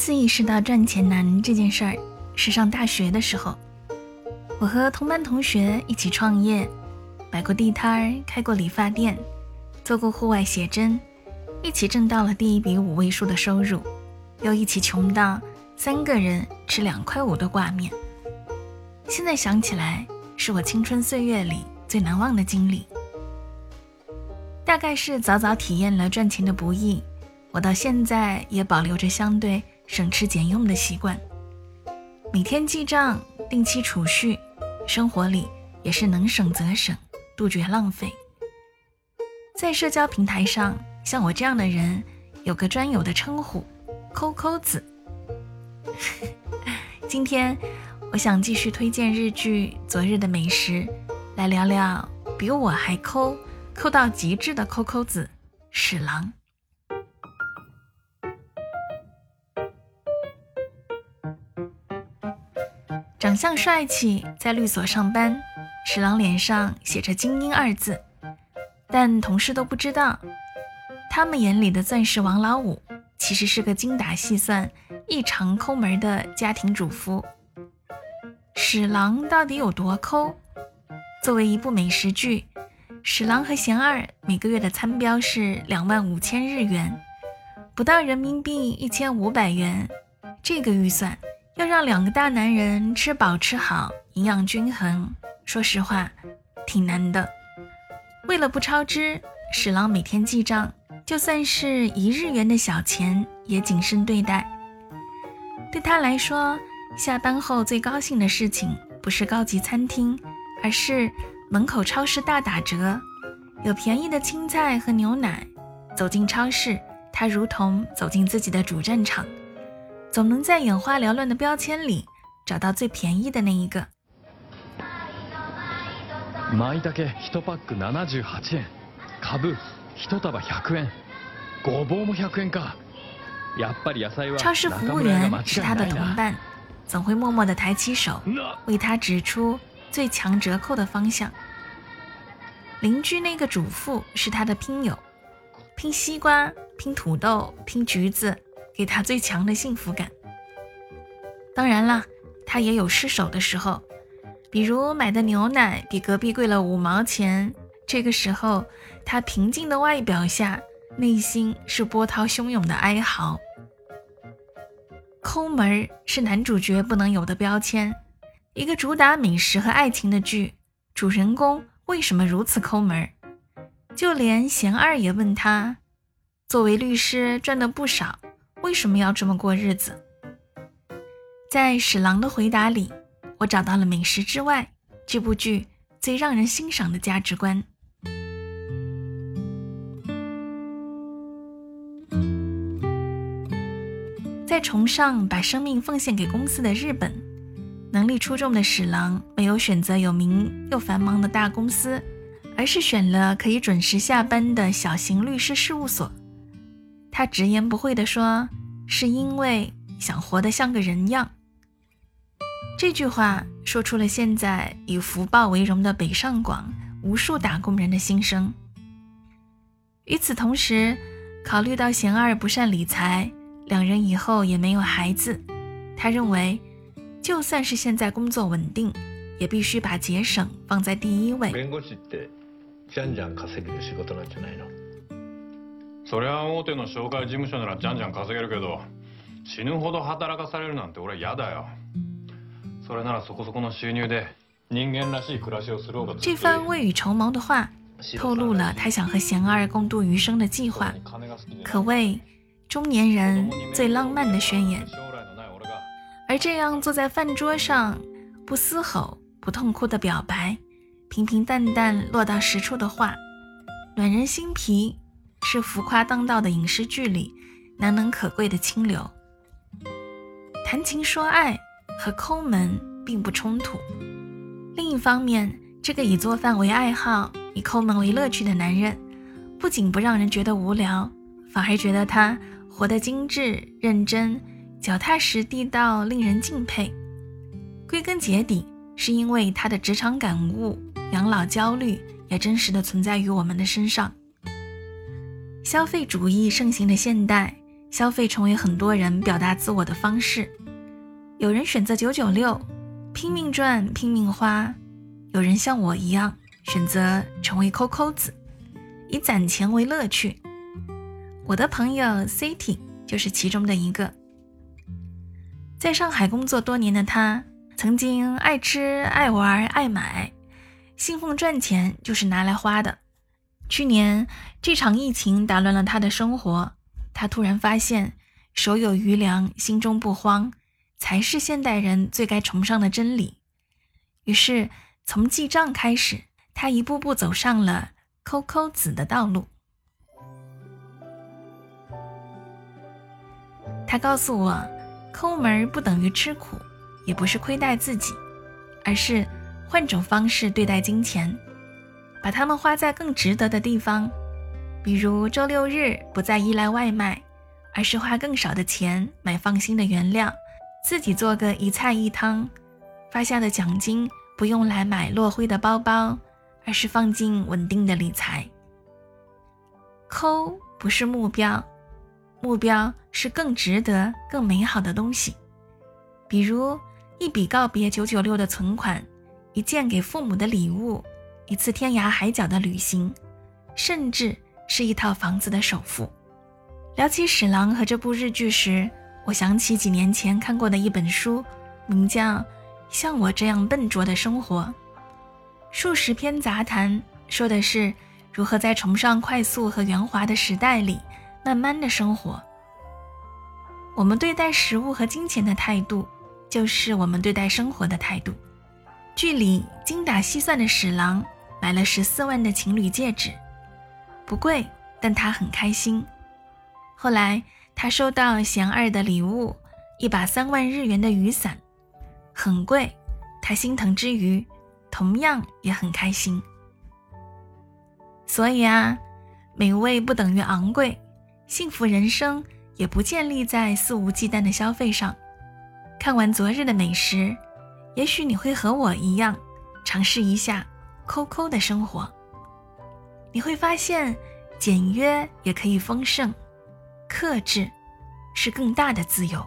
次意识到赚钱难这件事儿，是上大学的时候。我和同班同学一起创业，摆过地摊，开过理发店，做过户外写真，一起挣到了第一笔五位数的收入，又一起穷到三个人吃两块五的挂面。现在想起来，是我青春岁月里最难忘的经历。大概是早早体验了赚钱的不易，我到现在也保留着相对省吃俭用的习惯，每天记账，定期储蓄，生活里也是能省则省，杜绝浪费。在社交平台上，像我这样的人有个专有的称呼“抠抠子”。今天，我想继续推荐日剧《昨日的美食》，来聊聊比我还抠。抠到极致的抠抠子史郎，长相帅气，在律所上班。史郎脸上写着“精英”二字，但同事都不知道，他们眼里的钻石王老五其实是个精打细算、异常抠门的家庭主妇。史郎到底有多抠？作为一部美食剧。史郎和贤二每个月的餐标是两万五千日元，不到人民币一千五百元。这个预算要让两个大男人吃饱吃好、营养均衡，说实话挺难的。为了不超支，史郎每天记账，就算是一日元的小钱也谨慎对待。对他来说，下班后最高兴的事情不是高级餐厅，而是。门口超市大打折，有便宜的青菜和牛奶。走进超市，他如同走进自己的主战场，总能在眼花缭乱的标签里找到最便宜的那一个。舞茸一パック七十八円、カブ一束百円、ごぼうも百円か。やっぱり野菜は。超市服务员是他的同伴，总会默默地抬起手，为他指出。最强折扣的方向。邻居那个主妇是他的拼友，拼西瓜、拼土豆、拼橘子， 给他最强的幸福感。当然了，他也有失手的时候，比如买的牛奶比隔壁贵了五毛钱。这个时候，他平静的外表下，内心是波涛汹涌的哀嚎。抠门是男主角不能有的标签。一个主打美食和爱情的剧，主人公为什么如此抠门？就连贤二也问他：作为律师赚的不少，为什么要这么过日子？在史郎的回答里，我找到了美食之外这部剧最让人欣赏的价值观。在崇尚把生命奉献给公司的日本。能力出众的史郎没有选择有名又繁忙的大公司，而是选了可以准时下班的小型律师事务所。他直言不讳地说：“是因为想活得像个人样。”这句话说出了现在以福报为荣的北上广无数打工人的心声。与此同时，考虑到贤二不善理财，两人以后也没有孩子，他认为。就算是现在工作稳定，也必须把节省放在第一位。そりゃ大手の紹介事務所ならじゃんじゃん稼げるけど、死ぬほど働かされるなんて俺嫌だよ。それならそこそこの収入で人間らしい暮らしをする方が。这番未雨绸缪的话，透露了他想和贤二共度余生的计划，可谓中年人最浪漫的宣言。而这样坐在饭桌上，不嘶吼、不痛哭的表白，平平淡淡落到实处的话，暖人心脾， 是浮夸当道的影视剧里难能可贵的清流。谈情说爱和抠门并不冲突。另一方面，这个以做饭为爱好、以抠门为乐趣的男人，不仅不让人觉得无聊，反而觉得他活得精致、认真。脚踏实地到令人敬佩，归根结底是因为他的职场感悟、养老焦虑也真实的存在于我们的身上。消费主义盛行的现代，消费成为很多人表达自我的方式。有人选择九九六，拼命赚，拼命花；有人像我一样，选择成为抠抠子，以攒钱为乐趣。我的朋友 City 就是其中的一个。在上海工作多年的他，曾经爱吃、爱玩、爱买，信奉赚钱就是拿来花的。去年这场疫情打乱了他的生活，他突然发现手有余粮，心中不慌，才是现代人最该崇尚的真理。于是从记账开始，他一步步走上了抠抠子的道路。他告诉我。抠门不等于吃苦，也不是亏待自己，而是换种方式对待金钱，把它们花在更值得的地方。比如周六日不再依赖外卖，而是花更少的钱买放心的原料，自己做个一菜一汤。发下的奖金不用来买落灰的包包，而是放进稳定的理财。抠不是目标。目标是更值得、更美好的东西，比如一笔告别九九六的存款，一件给父母的礼物，一次天涯海角的旅行，甚至是一套房子的首付。聊起史郎和这部日剧时，我想起几年前看过的一本书，名叫《像我这样笨拙的生活》，数十篇杂谈，说的是如何在崇尚快速和圆滑的时代里。慢慢的生活，我们对待食物和金钱的态度，就是我们对待生活的态度。剧里精打细算的史郎买了十四万的情侣戒指，不贵，但他很开心。后来他收到贤二的礼物，一把三万日元的雨伞，很贵，他心疼之余，同样也很开心。所以啊，美味不等于昂贵。幸福人生也不建立在肆无忌惮的消费上。看完昨日的美食，也许你会和我一样，尝试一下抠抠的生活。你会发现，简约也可以丰盛，克制是更大的自由。